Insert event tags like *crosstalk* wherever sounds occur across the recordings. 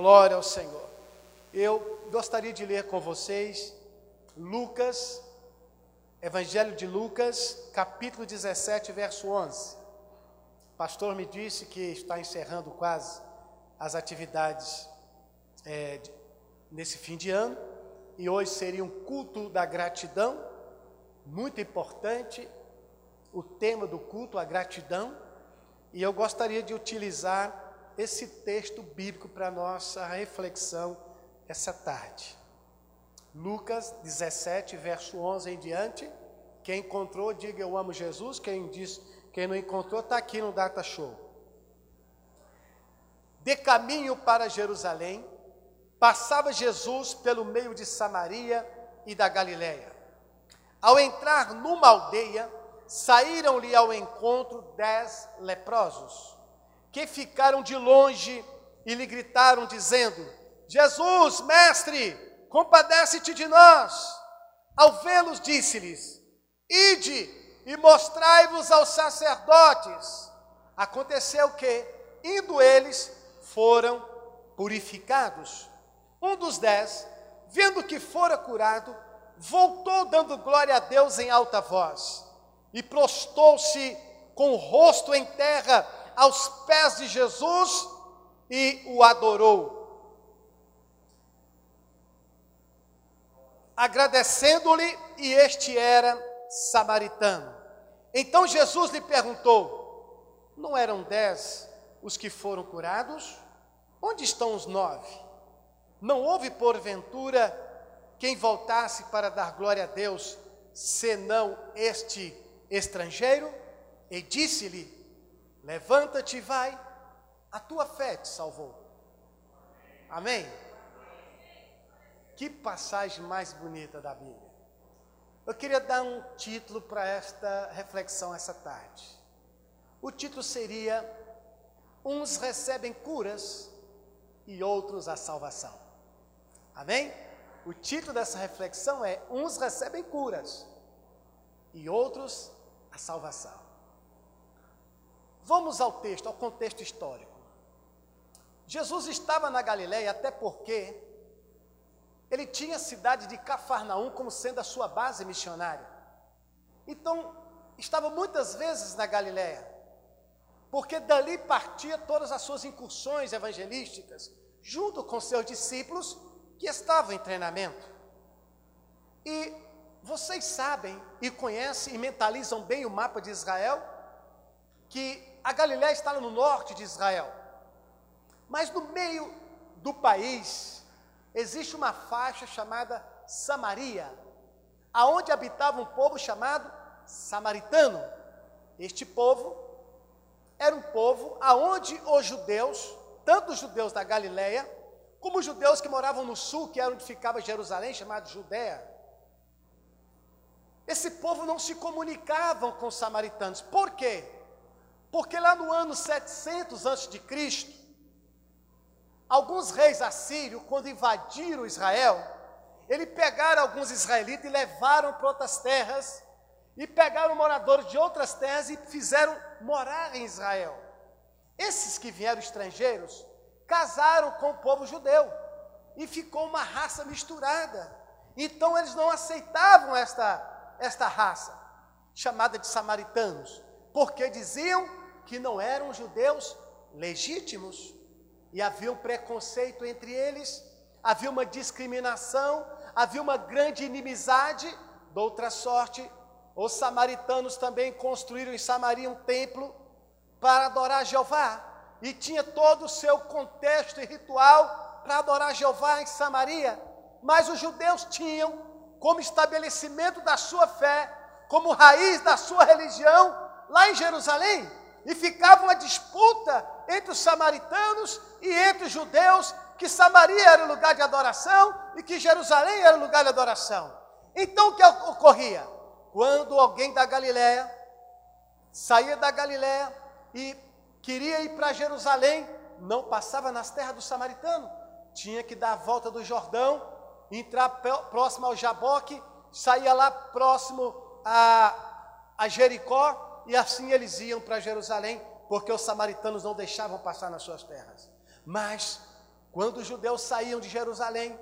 Glória ao Senhor. Eu gostaria de ler com vocês Lucas, Evangelho de Lucas, capítulo 17, verso 11. O pastor me disse que está encerrando quase as atividades é, nesse fim de ano, e hoje seria um culto da gratidão, muito importante, o tema do culto, a gratidão, e eu gostaria de utilizar esse texto bíblico para nossa reflexão essa tarde. Lucas 17, verso 11 em diante. Quem encontrou, diga eu amo Jesus. Quem diz, quem não encontrou, está aqui no Data Show. De caminho para Jerusalém, passava Jesus pelo meio de Samaria e da Galiléia. Ao entrar numa aldeia, saíram-lhe ao encontro dez leprosos, que ficaram de longe e lhe gritaram, dizendo: Jesus, mestre, compadece-te de nós. Ao vê-los, disse-lhes: Ide e mostrai-vos aos sacerdotes. Aconteceu que, indo eles, foram purificados. Um dos dez, vendo que fora curado, voltou dando glória a Deus em alta voz e prostou-se com o rosto em terra aos pés de Jesus e o adorou. Agradecendo-lhe, e este era samaritano. Então Jesus lhe perguntou: Não eram dez os que foram curados? Onde estão os nove? Não houve, porventura, quem voltasse para dar glória a Deus, senão este estrangeiro? E disse-lhe: Levanta-te e vai, a tua fé te salvou. Amém? Que passagem mais bonita da Bíblia. Eu queria dar um título para esta reflexão essa tarde. O título seria: Uns recebem curas e outros a salvação. Amém? O título dessa reflexão é: Uns recebem curas e outros a salvação. Vamos ao texto, ao contexto histórico. Jesus estava na Galiléia até porque ele tinha a cidade de Cafarnaum como sendo a sua base missionária. Então, estava muitas vezes na Galiléia, porque dali partia todas as suas incursões evangelísticas, junto com seus discípulos que estavam em treinamento. E vocês sabem e conhecem e mentalizam bem o mapa de Israel, que a Galiléia está no norte de Israel, mas no meio do país, existe uma faixa chamada Samaria, aonde habitava um povo chamado samaritano. Este povo era um povo aonde os judeus, tanto os judeus da Galileia, como os judeus que moravam no sul, que era onde ficava Jerusalém, chamado Judéia. Esse povo não se comunicavam com os samaritanos. Por quê? Porque lá no ano 700 a.C., Alguns reis assírios, quando invadiram Israel, eles pegaram alguns israelitas e levaram para outras terras, e pegaram moradores de outras terras e fizeram morar em Israel. Esses que vieram estrangeiros casaram com o povo judeu e ficou uma raça misturada. Então eles não aceitavam esta, esta raça, chamada de samaritanos, porque diziam que não eram judeus legítimos. E havia um preconceito entre eles, havia uma discriminação, havia uma grande inimizade. De outra sorte, os samaritanos também construíram em Samaria um templo para adorar Jeová, e tinha todo o seu contexto e ritual para adorar Jeová em Samaria, mas os judeus tinham como estabelecimento da sua fé, como raiz da sua religião, lá em Jerusalém, e ficava uma disputa entre os samaritanos e entre os judeus, que Samaria era o lugar de adoração e que Jerusalém era o lugar de adoração. Então o que ocorria? Quando alguém da Galiléia saía da Galiléia e queria ir para Jerusalém, não passava nas terras do samaritano, tinha que dar a volta do Jordão, entrar próximo ao Jaboque, saía lá próximo a, a Jericó, e assim eles iam para Jerusalém porque os samaritanos não deixavam passar nas suas terras. Mas, Quando os judeus saíam de Jerusalém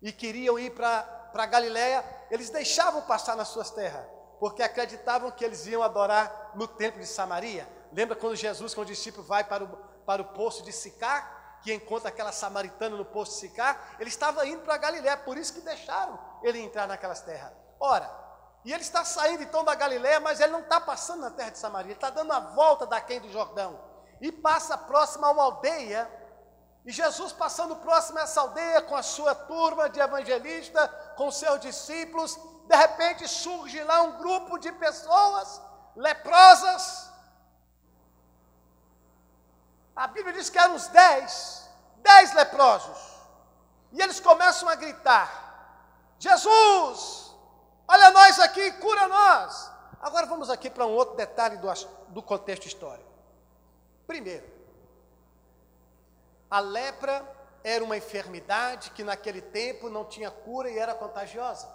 e queriam ir para Galiléia, eles deixavam passar nas suas terras, porque acreditavam que eles iam adorar no templo de Samaria. Lembra quando Jesus, com o discípulo, vai para o, para o poço de Sicar, que encontra aquela samaritana no poço de Sicar? Ele estava indo para Galiléia, por isso que deixaram ele entrar naquelas terras. Ora, e ele está saindo então da Galiléia, mas ele não está passando na terra de Samaria, ele está dando a volta daquém do Jordão e passa próximo a uma aldeia. E Jesus passando próximo a essa aldeia com a sua turma de evangelista, com seus discípulos, de repente surge lá um grupo de pessoas leprosas. A Bíblia diz que eram uns dez, dez leprosos. E eles começam a gritar: Jesus, olha nós aqui, cura nós. Agora vamos aqui para um outro detalhe do, do contexto histórico. Primeiro, a lepra era uma enfermidade que naquele tempo não tinha cura e era contagiosa.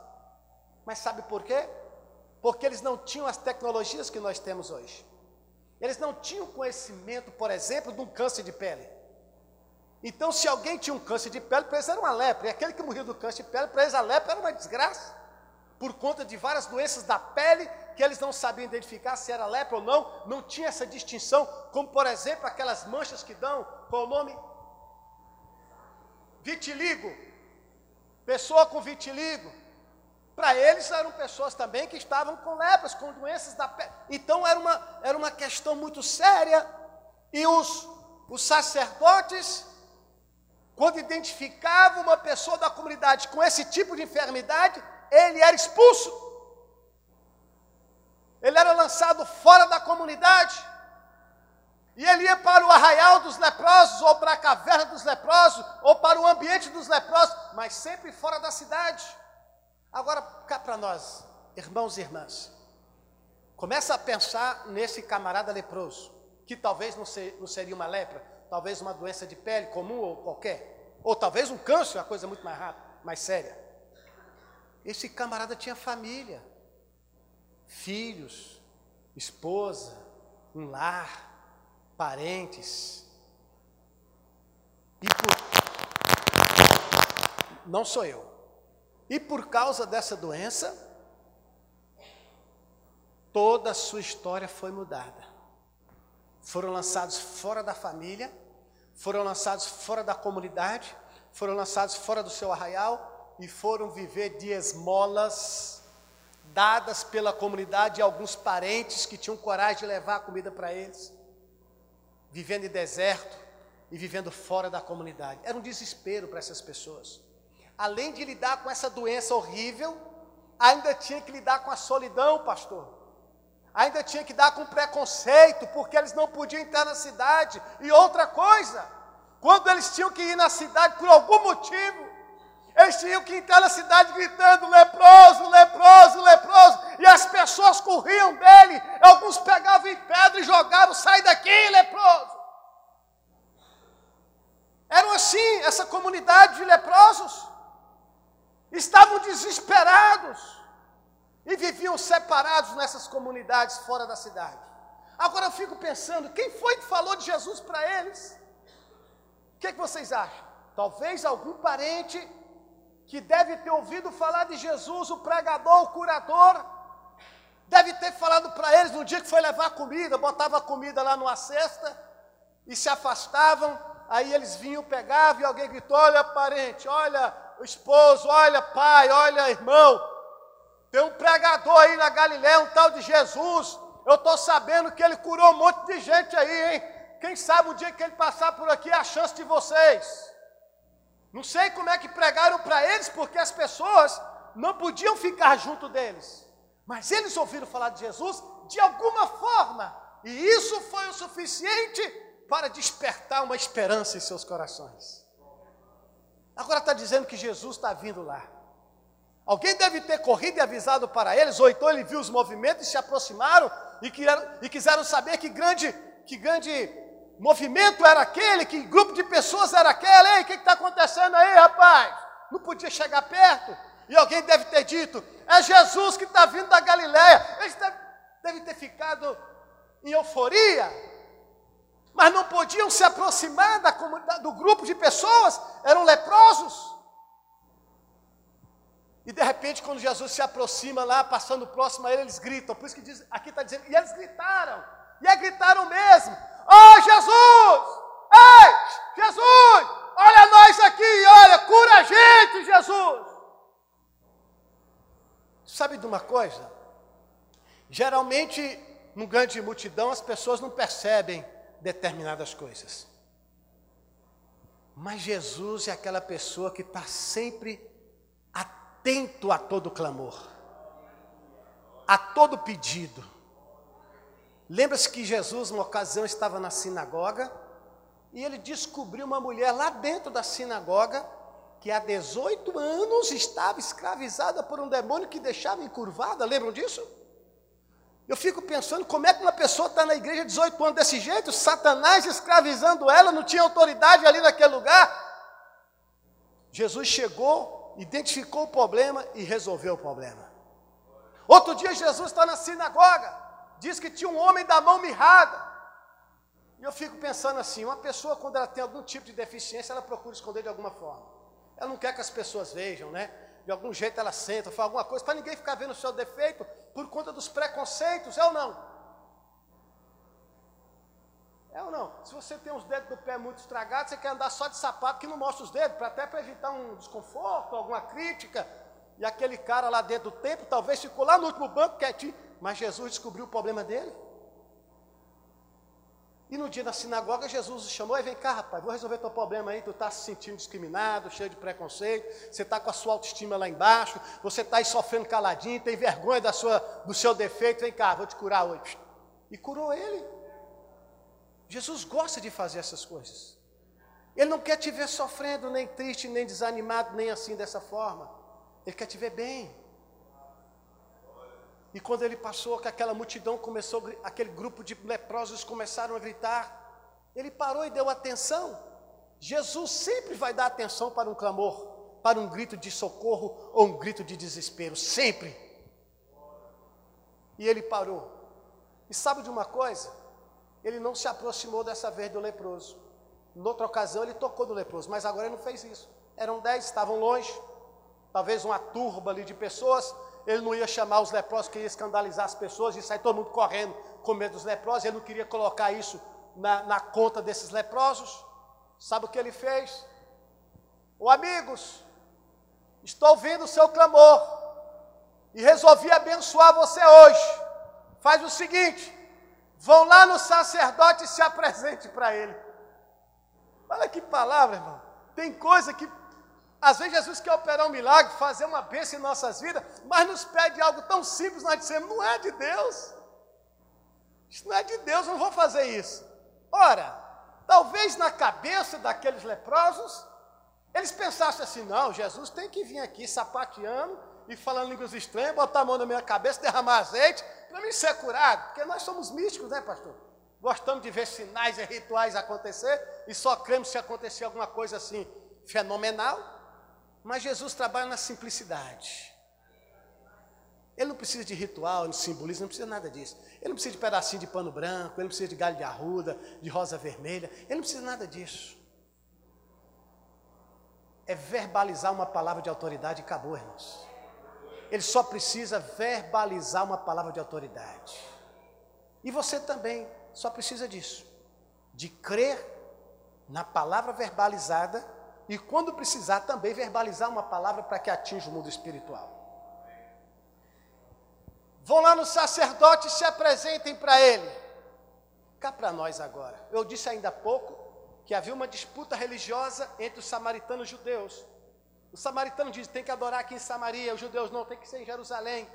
Mas sabe por quê? Porque eles não tinham as tecnologias que nós temos hoje. Eles não tinham conhecimento, por exemplo, de um câncer de pele. Então, se alguém tinha um câncer de pele, para eles era uma lepra. E aquele que morreu do câncer de pele, para eles a lepra era uma desgraça. Por conta de várias doenças da pele que eles não sabiam identificar se era lepra ou não, não tinha essa distinção, como por exemplo aquelas manchas que dão, qual o nome? Vitiligo. Pessoa com vitiligo. Para eles eram pessoas também que estavam com lepras, com doenças da pele. Então era uma, era uma questão muito séria. E os, os sacerdotes, quando identificavam uma pessoa da comunidade com esse tipo de enfermidade, ele era expulso ele era lançado fora da comunidade, e ele ia para o arraial dos leprosos, ou para a caverna dos leprosos, ou para o ambiente dos leprosos, mas sempre fora da cidade. Agora, cá para nós, irmãos e irmãs, começa a pensar nesse camarada leproso, que talvez não, ser, não seria uma lepra, talvez uma doença de pele comum ou qualquer, ou talvez um câncer, uma coisa muito mais rápida, mais séria. Esse camarada tinha família, filhos, esposa, um lar, parentes. E por... Não sou eu. E por causa dessa doença, toda a sua história foi mudada. Foram lançados fora da família, foram lançados fora da comunidade, foram lançados fora do seu arraial e foram viver de esmolas dadas pela comunidade e alguns parentes que tinham coragem de levar a comida para eles, vivendo em deserto e vivendo fora da comunidade. Era um desespero para essas pessoas. Além de lidar com essa doença horrível, ainda tinha que lidar com a solidão, pastor. Ainda tinha que dar com preconceito, porque eles não podiam entrar na cidade. E outra coisa, quando eles tinham que ir na cidade por algum motivo, eles tinham que entrar na cidade gritando: leproso, leproso, leproso. E as pessoas corriam dele. Alguns pegavam em pedra e jogavam: sai daqui, leproso. Eram assim, essa comunidade de leprosos. Estavam desesperados. E viviam separados nessas comunidades fora da cidade. Agora eu fico pensando: quem foi que falou de Jesus para eles? O que, é que vocês acham? Talvez algum parente que deve ter ouvido falar de Jesus, o pregador, o curador, deve ter falado para eles no dia que foi levar comida, botava comida lá numa cesta e se afastavam, aí eles vinham, pegavam e alguém gritou: Olha, parente, olha, esposo, olha, pai, olha, irmão, tem um pregador aí na Galiléia, um tal de Jesus. Eu estou sabendo que ele curou um monte de gente aí, hein? Quem sabe o dia que ele passar por aqui é a chance de vocês. Não sei como é que pregaram para eles, porque as pessoas não podiam ficar junto deles. Mas eles ouviram falar de Jesus de alguma forma, e isso foi o suficiente para despertar uma esperança em seus corações. Agora está dizendo que Jesus está vindo lá. Alguém deve ter corrido e avisado para eles, ou então ele viu os movimentos e se aproximaram e, quiseram, e quiseram saber que grande, que grande movimento era aquele, que grupo de pessoas era aquele, ei, o que está acontecendo aí, rapaz? Não podia chegar perto. E alguém deve ter dito, é Jesus que está vindo da Galiléia. Eles devem deve ter ficado em euforia. mas não podiam se aproximar da do grupo de pessoas, eram leprosos. E de repente, quando Jesus se aproxima lá, passando próximo a ele, eles gritam. Por isso que diz, aqui está dizendo, e eles gritaram, e é gritaram mesmo: Oh Jesus! Ei, Jesus! Olha nós aqui, olha, cura a gente, Jesus! Sabe de uma coisa? Geralmente, num grande multidão, as pessoas não percebem determinadas coisas. Mas Jesus é aquela pessoa que está sempre atento a todo clamor, a todo pedido. Lembra-se que Jesus, uma ocasião, estava na sinagoga e ele descobriu uma mulher lá dentro da sinagoga que há 18 anos estava escravizada por um demônio que deixava encurvada. Lembram disso? Eu fico pensando como é que uma pessoa está na igreja 18 anos desse jeito, Satanás escravizando ela, não tinha autoridade ali naquele lugar. Jesus chegou, identificou o problema e resolveu o problema. Outro dia Jesus está na sinagoga, diz que tinha um homem da mão mirrada. E eu fico pensando assim, uma pessoa quando ela tem algum tipo de deficiência, ela procura esconder de alguma forma. Ela não quer que as pessoas vejam, né? de algum jeito ela senta, fala alguma coisa, para ninguém ficar vendo o seu defeito por conta dos preconceitos, é ou não? É ou não? Se você tem os dedos do pé muito estragados, você quer andar só de sapato que não mostra os dedos, para até para evitar um desconforto, alguma crítica. E aquele cara lá dentro do templo talvez ficou lá no último banco quietinho, mas Jesus descobriu o problema dele. E no dia da sinagoga, Jesus o chamou, e vem cá, rapaz, vou resolver teu problema aí, tu está se sentindo discriminado, cheio de preconceito, você está com a sua autoestima lá embaixo, você está aí sofrendo caladinho, tem vergonha da sua, do seu defeito, vem cá, vou te curar hoje. E curou ele. Jesus gosta de fazer essas coisas. Ele não quer te ver sofrendo, nem triste, nem desanimado, nem assim dessa forma. Ele quer te ver bem. E quando ele passou, que aquela multidão começou, aquele grupo de leprosos começaram a gritar, ele parou e deu atenção. Jesus sempre vai dar atenção para um clamor, para um grito de socorro ou um grito de desespero, sempre. E ele parou. E sabe de uma coisa? Ele não se aproximou dessa vez do leproso. Noutra ocasião ele tocou do leproso, mas agora ele não fez isso. Eram dez, estavam longe, talvez uma turba ali de pessoas, ele não ia chamar os leprosos, queria escandalizar as pessoas e sair todo mundo correndo com medo dos leprosos, ele não queria colocar isso na, na conta desses leprosos. Sabe o que ele fez? Ô amigos, estou ouvindo o seu clamor e resolvi abençoar você hoje. Faz o seguinte: vão lá no sacerdote e se apresente para ele. Olha que palavra, irmão. Tem coisa que às vezes Jesus quer operar um milagre, fazer uma bênção em nossas vidas, mas nos pede algo tão simples, nós dizemos, não é de Deus. Isso não é de Deus, não vou fazer isso. Ora, talvez na cabeça daqueles leprosos, eles pensassem assim, não, Jesus tem que vir aqui sapateando e falando línguas estranhas, botar a mão na minha cabeça, derramar azeite, para mim ser curado. Porque nós somos místicos, né, pastor? Gostamos de ver sinais e rituais acontecer e só cremos se acontecer alguma coisa assim fenomenal. Mas Jesus trabalha na simplicidade. Ele não precisa de ritual, de simbolismo, não precisa nada disso. Ele não precisa de pedacinho de pano branco, ele não precisa de galho de arruda, de rosa vermelha, ele não precisa nada disso. É verbalizar uma palavra de autoridade e acabou, irmãos. Ele só precisa verbalizar uma palavra de autoridade. E você também só precisa disso, de crer na palavra verbalizada e quando precisar também verbalizar uma palavra para que atinja o mundo espiritual. Vão lá no sacerdote e se apresentem para ele. Cá para nós agora. Eu disse ainda há pouco que havia uma disputa religiosa entre os samaritanos e os judeus. O samaritano diz: tem que adorar aqui em Samaria, os judeus não, tem que ser em Jerusalém.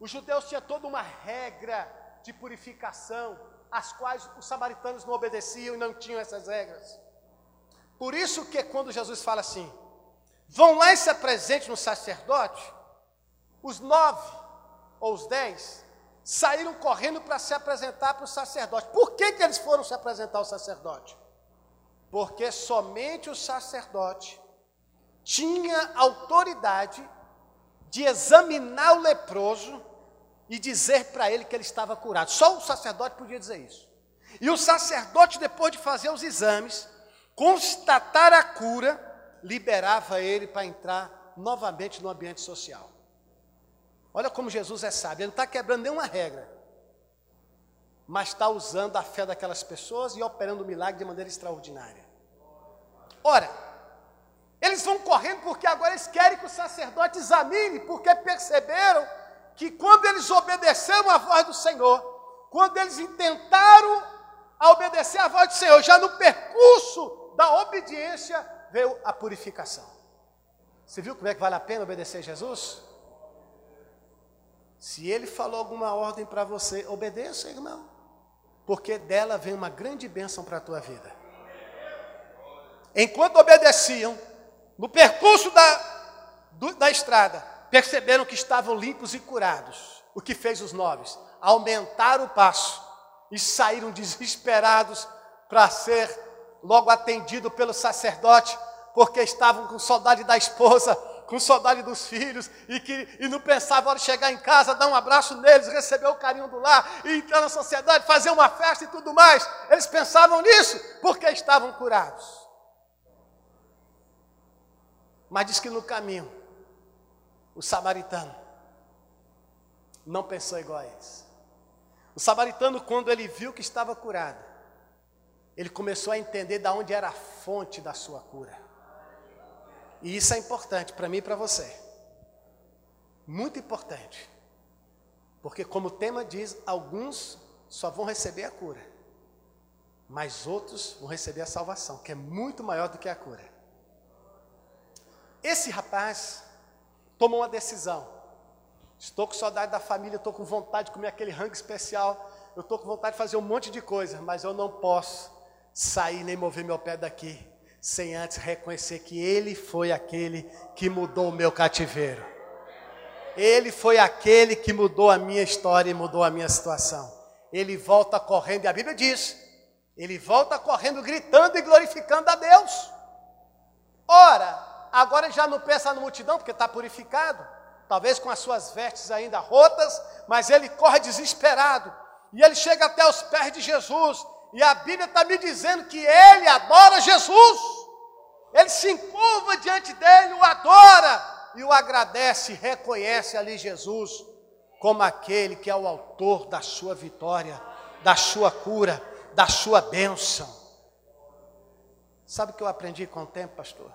Os judeus tinham toda uma regra de purificação, as quais os samaritanos não obedeciam e não tinham essas regras. Por isso que quando Jesus fala assim, vão lá e se apresentem no sacerdote, os nove ou os dez saíram correndo para se apresentar para o sacerdote. Por que, que eles foram se apresentar ao sacerdote? Porque somente o sacerdote tinha autoridade de examinar o leproso e dizer para ele que ele estava curado. Só o sacerdote podia dizer isso. E o sacerdote, depois de fazer os exames, constatar a cura, liberava ele para entrar novamente no ambiente social. Olha como Jesus é sábio, ele não está quebrando nenhuma regra, mas está usando a fé daquelas pessoas e operando o milagre de maneira extraordinária. Ora, eles vão correndo porque agora eles querem que o sacerdote examine, porque perceberam que quando eles obedeceram à voz do Senhor, quando eles intentaram a obedecer à voz do Senhor, já no percurso da obediência veio a purificação. Você viu como é que vale a pena obedecer Jesus? Se ele falou alguma ordem para você, obedeça, irmão. Porque dela vem uma grande bênção para a tua vida. Enquanto obedeciam, no percurso da, do, da estrada, perceberam que estavam limpos e curados. O que fez os nobres? Aumentaram o passo e saíram *laughs* desesperados para ser logo atendido pelo sacerdote, porque estavam com saudade da esposa, com saudade dos filhos, e, que, e não pensavam de chegar em casa, dar um abraço neles, receber o carinho do lar, e entrar na sociedade, fazer uma festa e tudo mais. Eles pensavam nisso porque estavam curados. Mas diz que no caminho, o samaritano não pensou igual a eles. O samaritano, quando ele viu que estava curado, ele começou a entender de onde era a fonte da sua cura. E isso é importante para mim e para você. Muito importante. Porque, como o tema diz, alguns só vão receber a cura, mas outros vão receber a salvação, que é muito maior do que a cura. Esse rapaz tomou uma decisão. Estou com saudade da família, estou com vontade de comer aquele rango especial, eu estou com vontade de fazer um monte de coisa, mas eu não posso sair nem mover meu pé daqui sem antes reconhecer que Ele foi aquele que mudou o meu cativeiro. Ele foi aquele que mudou a minha história e mudou a minha situação. Ele volta correndo, e a Bíblia diz: ele volta correndo, gritando e glorificando a Deus. Ora, agora já não pensa na multidão, porque está purificado, talvez com as suas vestes ainda rotas, mas ele corre desesperado. E ele chega até os pés de Jesus, e a Bíblia está me dizendo que ele adora Jesus. Ele se encurva diante dele, o adora e o agradece, reconhece ali Jesus como aquele que é o autor da sua vitória, da sua cura, da sua bênção. Sabe o que eu aprendi com o tempo, pastor?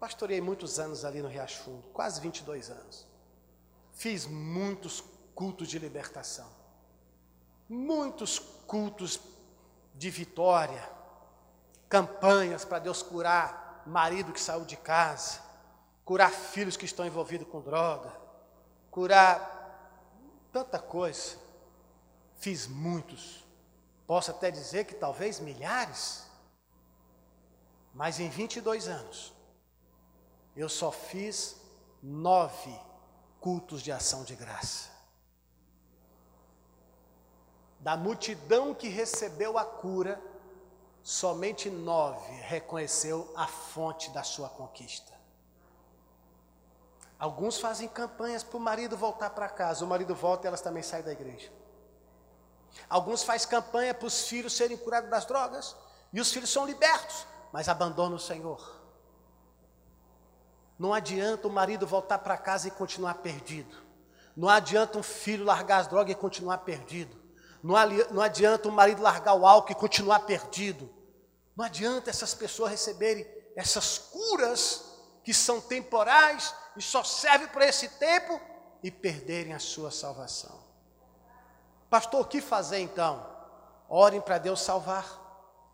Pastorei muitos anos ali no Riacho quase 22 anos. Fiz muitos cultos de libertação, muitos cultos de vitória, campanhas para Deus curar marido que saiu de casa, curar filhos que estão envolvidos com droga, curar tanta coisa. Fiz muitos, posso até dizer que talvez milhares, mas em 22 anos, eu só fiz nove cultos de ação de graça. Da multidão que recebeu a cura, somente nove reconheceu a fonte da sua conquista. Alguns fazem campanhas para o marido voltar para casa, o marido volta e elas também saem da igreja. Alguns fazem campanha para os filhos serem curados das drogas, e os filhos são libertos, mas abandonam o Senhor. Não adianta o marido voltar para casa e continuar perdido. Não adianta um filho largar as drogas e continuar perdido. Não, adianta o marido largar o álcool e continuar perdido. Não adianta essas pessoas receberem essas curas que são temporais e só servem para esse tempo e perderem a sua salvação. Pastor, o que fazer então? Orem para Deus salvar.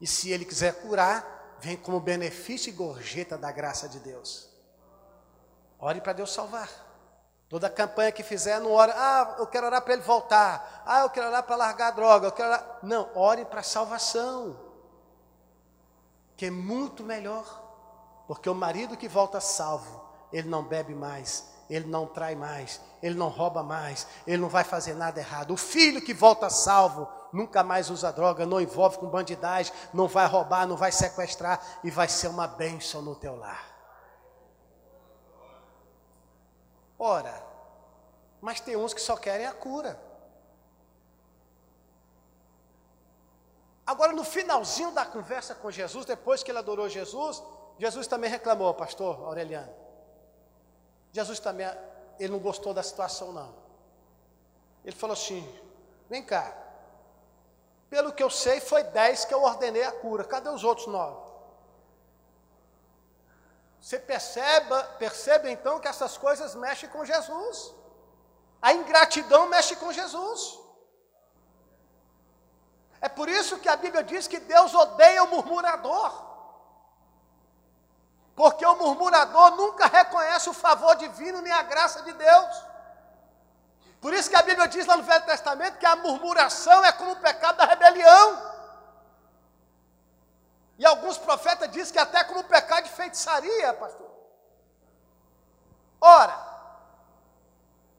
E se Ele quiser curar, vem como benefício e gorjeta da graça de Deus. Ore para Deus salvar. Toda campanha que fizer, não ore, ah, eu quero orar para ele voltar, ah, eu quero orar para largar a droga, eu quero orar. Não, ore para salvação, que é muito melhor, porque o marido que volta salvo, ele não bebe mais, ele não trai mais, ele não rouba mais, ele não vai fazer nada errado. O filho que volta salvo, nunca mais usa droga, não envolve com bandidagem, não vai roubar, não vai sequestrar e vai ser uma bênção no teu lar. Ora, mas tem uns que só querem a cura. Agora, no finalzinho da conversa com Jesus, depois que ele adorou Jesus, Jesus também reclamou, pastor Aureliano. Jesus também, ele não gostou da situação, não. Ele falou assim: vem cá, pelo que eu sei, foi dez que eu ordenei a cura, cadê os outros nove? Você perceba, percebe então que essas coisas mexem com Jesus. A ingratidão mexe com Jesus. É por isso que a Bíblia diz que Deus odeia o murmurador. Porque o murmurador nunca reconhece o favor divino nem a graça de Deus. Por isso que a Bíblia diz lá no Velho Testamento que a murmuração é como o pecado da rebelião. E alguns profetas dizem que até como pecado de feitiçaria, pastor. Ora,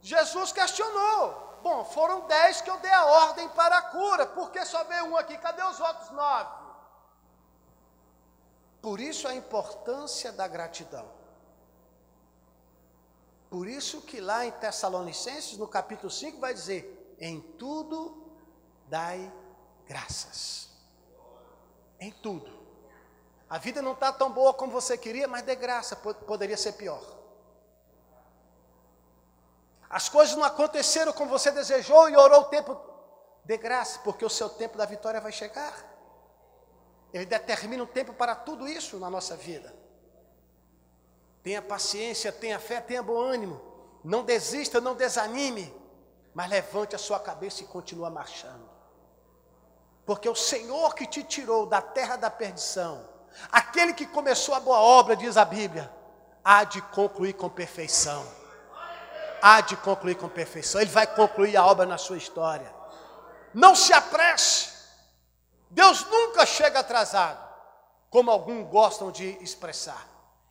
Jesus questionou. Bom, foram dez que eu dei a ordem para a cura, por que só veio um aqui? Cadê os outros nove? Por isso a importância da gratidão. Por isso que lá em Tessalonicenses, no capítulo 5, vai dizer: em tudo dai graças. Em tudo. A vida não está tão boa como você queria, mas de graça, poderia ser pior. As coisas não aconteceram como você desejou e orou o tempo de graça, porque o seu tempo da vitória vai chegar. Ele determina um tempo para tudo isso na nossa vida. Tenha paciência, tenha fé, tenha bom ânimo. Não desista, não desanime, mas levante a sua cabeça e continue marchando. Porque o Senhor que te tirou da terra da perdição, aquele que começou a boa obra, diz a Bíblia, há de concluir com perfeição há de concluir com perfeição. Ele vai concluir a obra na sua história. Não se apresse. Deus nunca chega atrasado, como alguns gostam de expressar.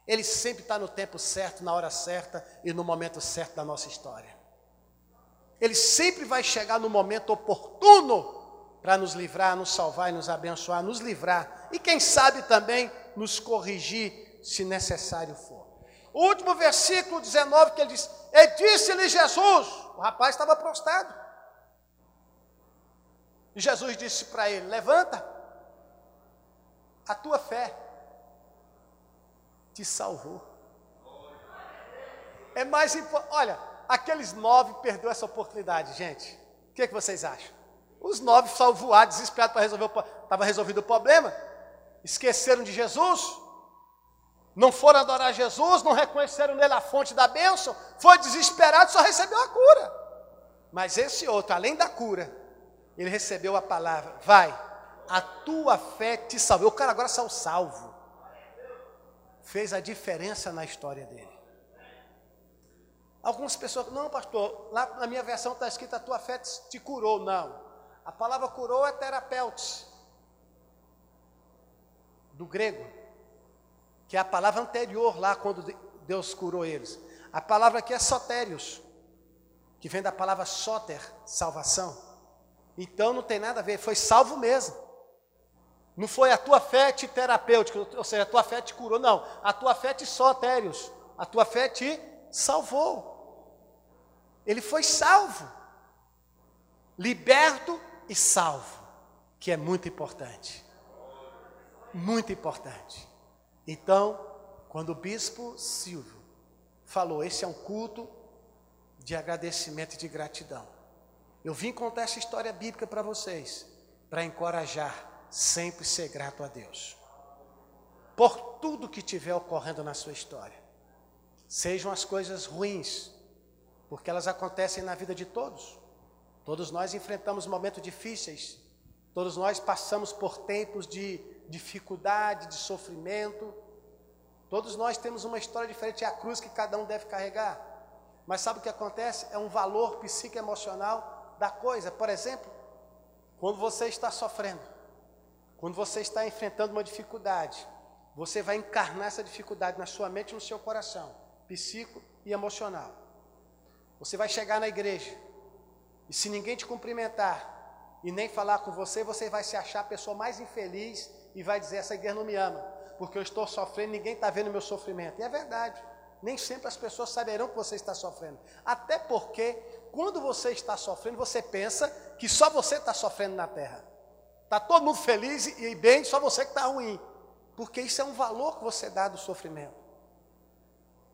Ele sempre está no tempo certo, na hora certa e no momento certo da nossa história. Ele sempre vai chegar no momento oportuno para nos livrar, nos salvar e nos abençoar, nos livrar e quem sabe também nos corrigir se necessário for. O último versículo 19 que ele diz: E disse-lhe Jesus, o rapaz estava prostrado. E Jesus disse para ele: Levanta, a tua fé te salvou. É mais importante. Olha, aqueles nove perdeu essa oportunidade, gente. O que, é que vocês acham? Os nove só voar desesperados para resolver o estava resolvido o problema. Esqueceram de Jesus, não foram adorar Jesus, não reconheceram nele a fonte da bênção, foi desesperado, só recebeu a cura. Mas esse outro, além da cura, ele recebeu a palavra: vai, a tua fé te salvou. O cara agora saiu salvo. Fez a diferença na história dele. Algumas pessoas, não, pastor, lá na minha versão está escrito: a tua fé te curou. Não. A palavra curou é terapeutis, do grego que é a palavra anterior lá quando Deus curou eles. A palavra aqui é sotérios, que vem da palavra soter, salvação. Então não tem nada a ver, foi salvo mesmo. Não foi a tua fé te terapêutica, ou seja, a tua fé te curou, não. A tua fé te sotérios, a tua fé te salvou. Ele foi salvo, liberto e salvo, que é muito importante. Muito importante. Então, quando o bispo Silvio falou, esse é um culto de agradecimento e de gratidão. Eu vim contar essa história bíblica para vocês, para encorajar sempre ser grato a Deus. Por tudo que tiver ocorrendo na sua história. Sejam as coisas ruins, porque elas acontecem na vida de todos. Todos nós enfrentamos momentos difíceis, todos nós passamos por tempos de dificuldade, de sofrimento. Todos nós temos uma história diferente, é a cruz que cada um deve carregar. Mas sabe o que acontece? É um valor psicoemocional da coisa. Por exemplo, quando você está sofrendo, quando você está enfrentando uma dificuldade, você vai encarnar essa dificuldade na sua mente e no seu coração, psico e emocional. Você vai chegar na igreja, e se ninguém te cumprimentar e nem falar com você, você vai se achar a pessoa mais infeliz e vai dizer: essa igreja não me ama, porque eu estou sofrendo, ninguém está vendo meu sofrimento. E é verdade, nem sempre as pessoas saberão que você está sofrendo. Até porque, quando você está sofrendo, você pensa que só você está sofrendo na terra. Está todo mundo feliz e bem, só você que está ruim. Porque isso é um valor que você dá do sofrimento.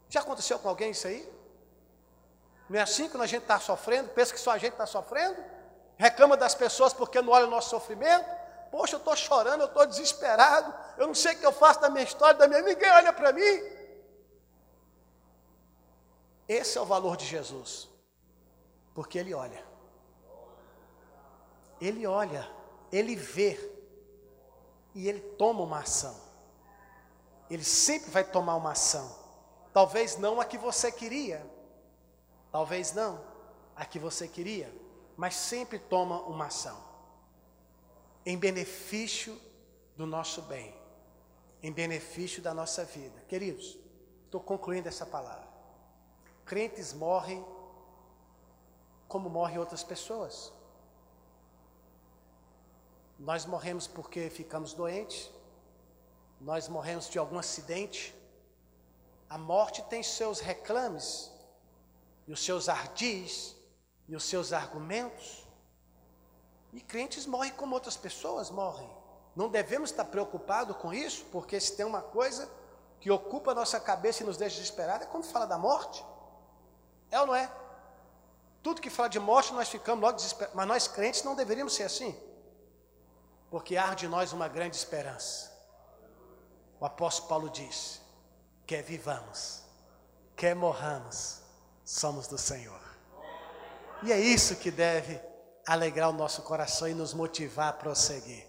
Já aconteceu com alguém isso aí? Não é assim quando a gente está sofrendo, pensa que só a gente está sofrendo? Reclama das pessoas porque não olha o nosso sofrimento? Poxa, eu estou chorando, eu estou desesperado, eu não sei o que eu faço da minha história, da minha ninguém olha para mim. Esse é o valor de Jesus, porque Ele olha, Ele olha, Ele vê, e Ele toma uma ação. Ele sempre vai tomar uma ação, talvez não a que você queria, talvez não a que você queria, mas sempre toma uma ação em benefício do nosso bem, em benefício da nossa vida. Queridos, estou concluindo essa palavra. Crentes morrem como morrem outras pessoas. Nós morremos porque ficamos doentes, nós morremos de algum acidente. A morte tem seus reclames, e os seus ardis, e os seus argumentos. E crentes morrem como outras pessoas morrem. Não devemos estar preocupados com isso, porque se tem uma coisa que ocupa a nossa cabeça e nos deixa desesperados, é quando fala da morte. É ou não é? Tudo que fala de morte, nós ficamos logo desesperados. Mas nós crentes não deveríamos ser assim. Porque há de nós uma grande esperança. O apóstolo Paulo diz: quer vivamos, quer morramos, somos do Senhor. E é isso que deve alegrar o nosso coração e nos motivar a prosseguir.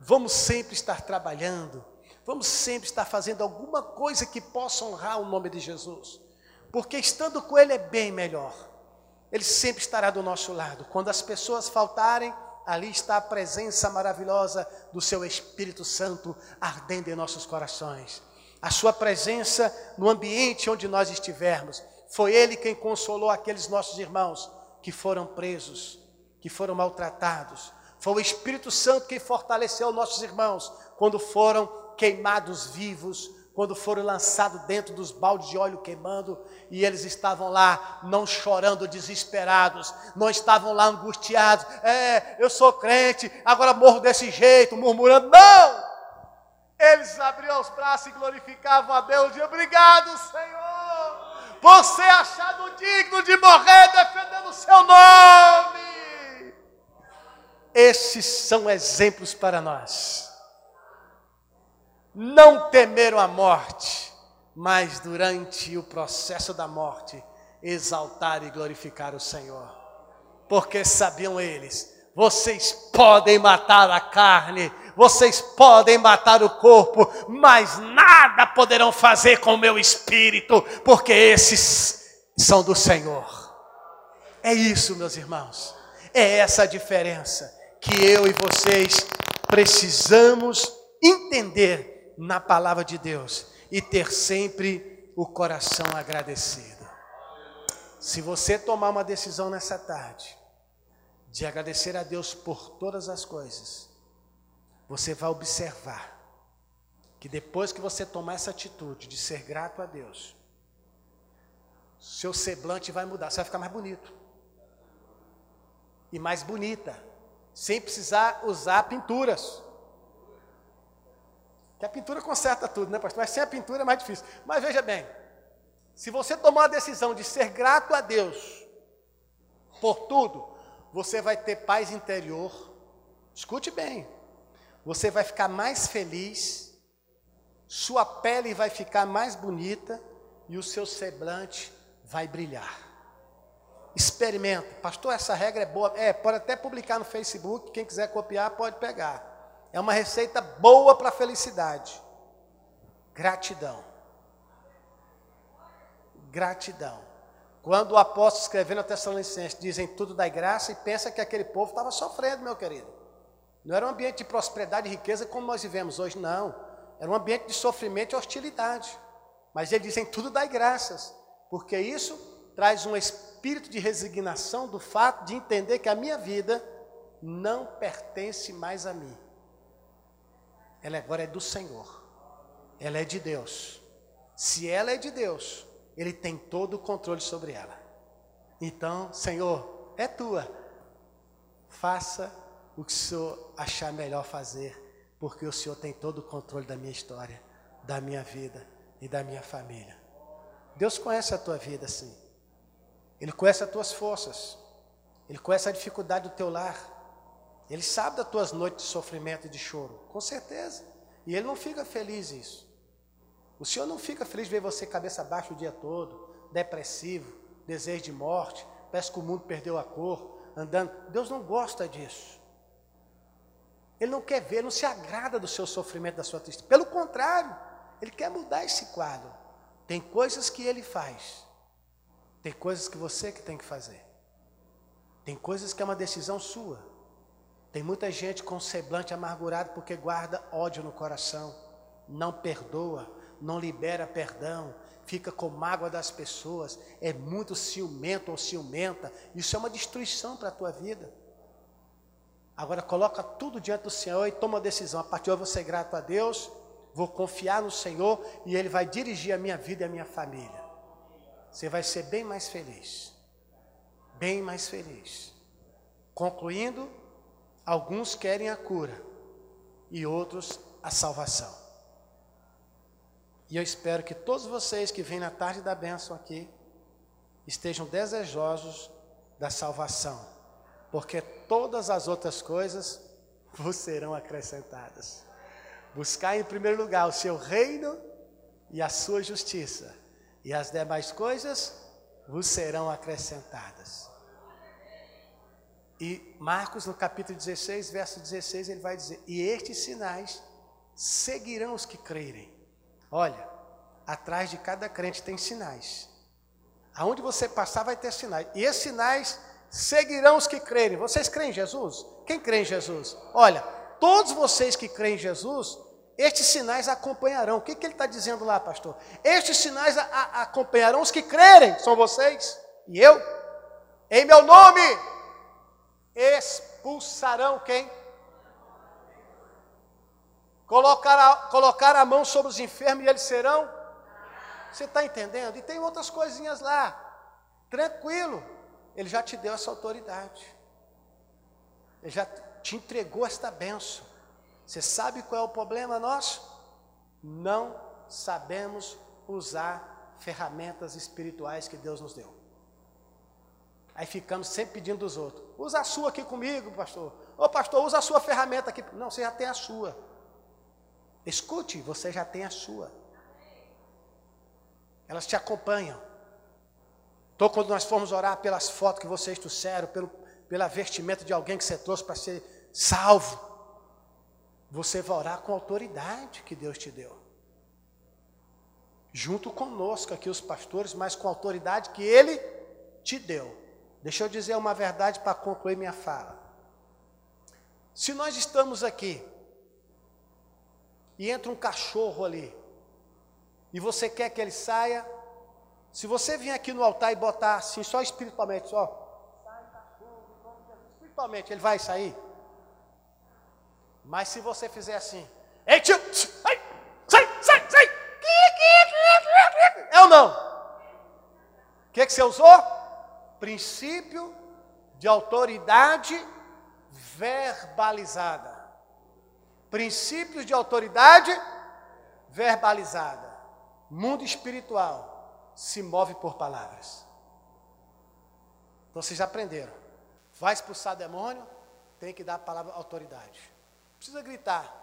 Vamos sempre estar trabalhando, vamos sempre estar fazendo alguma coisa que possa honrar o nome de Jesus, porque estando com Ele é bem melhor. Ele sempre estará do nosso lado. Quando as pessoas faltarem, ali está a presença maravilhosa do Seu Espírito Santo ardendo em nossos corações. A Sua presença no ambiente onde nós estivermos. Foi Ele quem consolou aqueles nossos irmãos que foram presos, que foram maltratados. Foi o Espírito Santo quem fortaleceu nossos irmãos quando foram queimados vivos, quando foram lançados dentro dos baldes de óleo queimando, e eles estavam lá, não chorando, desesperados, não estavam lá angustiados. É, eu sou crente, agora morro desse jeito, murmurando. Não! Eles abriam os braços e glorificavam a Deus, e obrigado, Senhor, por ser achado digno de morrer defendendo o seu nome. Esses são exemplos para nós. Não temeram a morte, mas durante o processo da morte, exaltar e glorificar o Senhor. Porque sabiam eles, vocês podem matar a carne, vocês podem matar o corpo, mas nada poderão fazer com o meu espírito, porque esses são do Senhor. É isso, meus irmãos. É essa a diferença que eu e vocês precisamos entender na palavra de Deus e ter sempre o coração agradecido. Se você tomar uma decisão nessa tarde de agradecer a Deus por todas as coisas, você vai observar que depois que você tomar essa atitude de ser grato a Deus, seu semblante vai mudar, você vai ficar mais bonito e mais bonita sem precisar usar pinturas. Que a pintura conserta tudo, né, pastor? Mas sem a pintura é mais difícil. Mas veja bem, se você tomar a decisão de ser grato a Deus por tudo, você vai ter paz interior. Escute bem. Você vai ficar mais feliz, sua pele vai ficar mais bonita e o seu semblante vai brilhar. Experimenta. Pastor, essa regra é boa. É, pode até publicar no Facebook. Quem quiser copiar, pode pegar. É uma receita boa para a felicidade. Gratidão. Gratidão. Quando o apóstolo escrevendo a Tessalonicenses dizem tudo da graça e pensa que aquele povo estava sofrendo, meu querido. Não era um ambiente de prosperidade e riqueza como nós vivemos hoje, não. Era um ambiente de sofrimento e hostilidade. Mas eles dizem tudo dai graças, porque isso traz um espírito de resignação do fato de entender que a minha vida não pertence mais a mim. Ela agora é do Senhor. Ela é de Deus. Se ela é de Deus, Ele tem todo o controle sobre ela. Então, Senhor, é tua. Faça o que o Senhor achar melhor fazer, porque o Senhor tem todo o controle da minha história, da minha vida e da minha família. Deus conhece a tua vida, sim. Ele conhece as tuas forças. Ele conhece a dificuldade do teu lar. Ele sabe das tuas noites de sofrimento e de choro, com certeza. E ele não fica feliz isso. O Senhor não fica feliz de ver você cabeça baixa o dia todo, depressivo, desejo de morte, parece que o mundo perdeu a cor, andando. Deus não gosta disso. Ele não quer ver, não se agrada do seu sofrimento, da sua tristeza. Pelo contrário, ele quer mudar esse quadro. Tem coisas que ele faz. Tem coisas que você que tem que fazer. Tem coisas que é uma decisão sua. Tem muita gente com semblante amargurado porque guarda ódio no coração, não perdoa, não libera perdão, fica com mágoa das pessoas, é muito ciumento ou ciumenta. Isso é uma destruição para a tua vida. Agora coloca tudo diante do Senhor e toma a decisão. A partir de hoje eu vou ser grato a Deus, vou confiar no Senhor e Ele vai dirigir a minha vida e a minha família. Você vai ser bem mais feliz. Bem mais feliz. Concluindo, alguns querem a cura e outros a salvação. E eu espero que todos vocês que vêm na tarde da bênção aqui estejam desejosos da salvação, porque todas as outras coisas vos serão acrescentadas. Buscar em primeiro lugar o seu reino e a sua justiça, e as demais coisas vos serão acrescentadas. E Marcos, no capítulo 16, verso 16, ele vai dizer: E estes sinais seguirão os que crerem. Olha, atrás de cada crente tem sinais. Aonde você passar vai ter sinais. E esses sinais seguirão os que crerem. Vocês creem em Jesus? Quem crê em Jesus? Olha, todos vocês que creem em Jesus, estes sinais acompanharão. O que, que ele está dizendo lá, pastor? Estes sinais a, a, acompanharão os que crerem. São vocês e eu. Em meu nome expulsarão quem? Colocar a, colocar a mão sobre os enfermos e eles serão. Você está entendendo? E tem outras coisinhas lá. Tranquilo. Ele já te deu essa autoridade. Ele já te entregou esta benção. Você sabe qual é o problema nosso? Não sabemos usar ferramentas espirituais que Deus nos deu. Aí ficamos sempre pedindo dos outros. Usa a sua aqui comigo, pastor. Ô pastor, usa a sua ferramenta aqui. Não, você já tem a sua. Escute, você já tem a sua. Elas te acompanham. Então, quando nós formos orar pelas fotos que vocês trouxeram, pelo, pela vestimenta de alguém que você trouxe para ser salvo, você vai orar com a autoridade que Deus te deu. Junto conosco aqui, os pastores, mas com a autoridade que Ele te deu. Deixa eu dizer uma verdade para concluir minha fala. Se nós estamos aqui e entra um cachorro ali, e você quer que ele saia, se você vir aqui no altar e botar assim, só espiritualmente, só, sai cachorro, espiritualmente, ele vai sair. Mas se você fizer assim, ei tio, sai, sai, sai, sai, é não? O que, que você usou? Princípio de autoridade verbalizada princípios de autoridade verbalizada. Mundo espiritual se move por palavras. Vocês aprenderam. Vai expulsar demônio, tem que dar a palavra autoridade. Precisa gritar,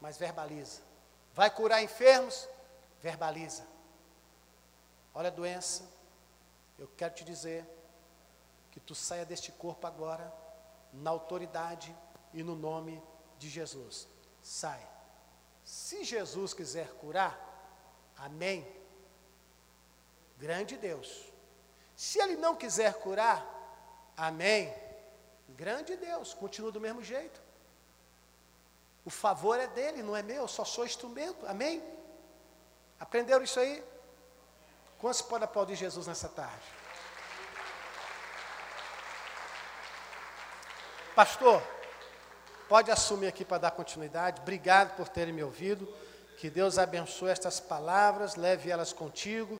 mas verbaliza. Vai curar enfermos, verbaliza. Olha a doença. Eu quero te dizer que tu saia deste corpo agora na autoridade e no nome de Jesus sai. Se Jesus quiser curar, amém. Grande Deus. Se Ele não quiser curar, amém. Grande Deus, continua do mesmo jeito. O favor é dele, não é meu, eu só sou instrumento, amém? Aprenderam isso aí? Quantos podem aplaudir Jesus nessa tarde? Pastor, Pode assumir aqui para dar continuidade. Obrigado por terem me ouvido. Que Deus abençoe estas palavras, leve elas contigo.